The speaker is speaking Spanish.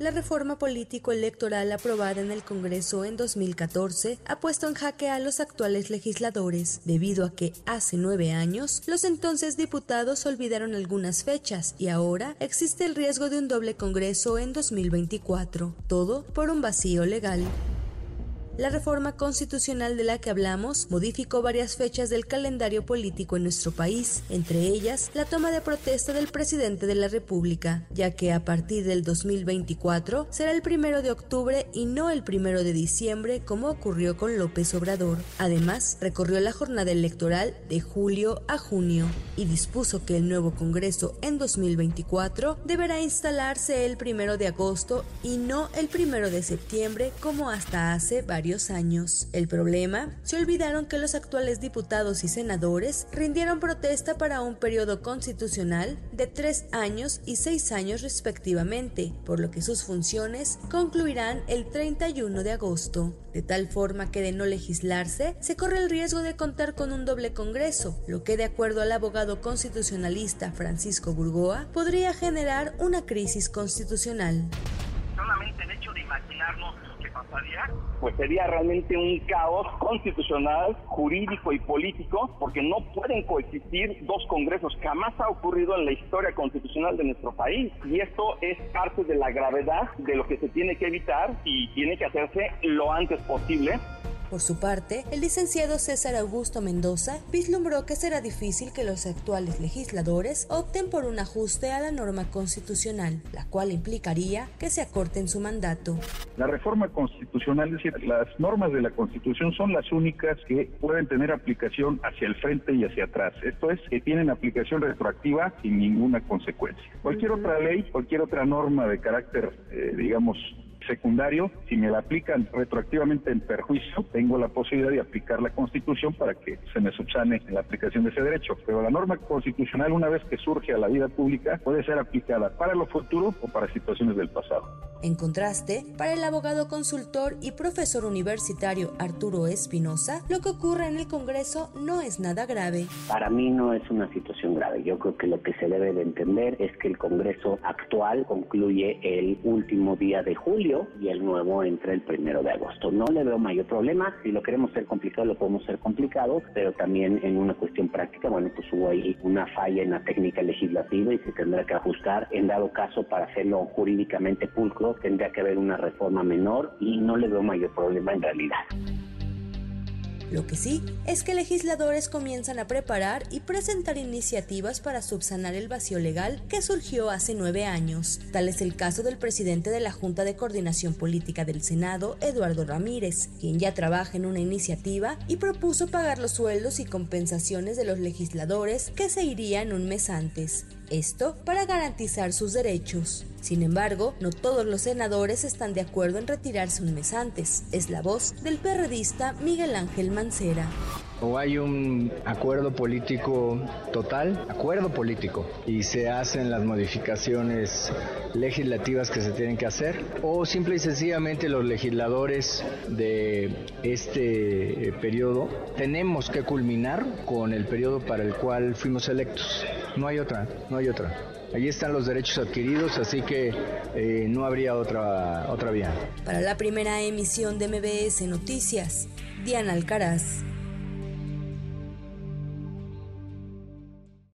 La reforma político-electoral aprobada en el Congreso en 2014 ha puesto en jaque a los actuales legisladores, debido a que hace nueve años los entonces diputados olvidaron algunas fechas y ahora existe el riesgo de un doble Congreso en 2024, todo por un vacío legal. La reforma constitucional de la que hablamos modificó varias fechas del calendario político en nuestro país, entre ellas la toma de protesta del presidente de la República, ya que a partir del 2024 será el primero de octubre y no el primero de diciembre como ocurrió con López Obrador. Además, recorrió la jornada electoral de julio a junio y dispuso que el nuevo Congreso en 2024 deberá instalarse el primero de agosto y no el primero de septiembre como hasta hace varios años. El problema, se olvidaron que los actuales diputados y senadores rindieron protesta para un periodo constitucional de tres años y seis años respectivamente, por lo que sus funciones concluirán el 31 de agosto, de tal forma que de no legislarse, se corre el riesgo de contar con un doble Congreso, lo que de acuerdo al abogado constitucionalista Francisco Burgoa podría generar una crisis constitucional. Solamente el hecho de imaginarnos pasaría? Pues sería realmente un caos constitucional, jurídico y político, porque no pueden coexistir dos congresos. Jamás ha ocurrido en la historia constitucional de nuestro país. Y esto es parte de la gravedad de lo que se tiene que evitar y tiene que hacerse lo antes posible por su parte, el licenciado César Augusto Mendoza vislumbró que será difícil que los actuales legisladores opten por un ajuste a la norma constitucional, la cual implicaría que se acorten su mandato. La reforma constitucional, es decir, las normas de la Constitución son las únicas que pueden tener aplicación hacia el frente y hacia atrás. Esto es, que tienen aplicación retroactiva sin ninguna consecuencia. Cualquier otra ley, cualquier otra norma de carácter, eh, digamos, secundario, si me la aplican retroactivamente en perjuicio, tengo la posibilidad de aplicar la Constitución para que se me subsane la aplicación de ese derecho. Pero la norma constitucional, una vez que surge a la vida pública, puede ser aplicada para lo futuro o para situaciones del pasado. En contraste, para el abogado consultor y profesor universitario Arturo Espinosa, lo que ocurre en el Congreso no es nada grave. Para mí no es una situación grave. Yo creo que lo que se debe de entender es que el Congreso actual concluye el último día de y el nuevo entra el primero de agosto. No le veo mayor problema. Si lo queremos ser complicado, lo podemos ser complicado, pero también en una cuestión práctica, bueno, pues hubo ahí una falla en la técnica legislativa y se tendrá que ajustar. En dado caso, para hacerlo jurídicamente pulcro, tendría que haber una reforma menor y no le veo mayor problema en realidad. Lo que sí es que legisladores comienzan a preparar y presentar iniciativas para subsanar el vacío legal que surgió hace nueve años. Tal es el caso del presidente de la Junta de Coordinación Política del Senado, Eduardo Ramírez, quien ya trabaja en una iniciativa y propuso pagar los sueldos y compensaciones de los legisladores que se irían un mes antes. Esto para garantizar sus derechos. Sin embargo, no todos los senadores están de acuerdo en retirarse un mes antes. Es la voz del perredista Miguel Ángel Mancera. O hay un acuerdo político total, acuerdo político, y se hacen las modificaciones legislativas que se tienen que hacer, o simple y sencillamente los legisladores de este periodo tenemos que culminar con el periodo para el cual fuimos electos. No hay otra, no hay otra. Allí están los derechos adquiridos, así que eh, no habría otra, otra vía. Para la primera emisión de MBS Noticias, Diana Alcaraz.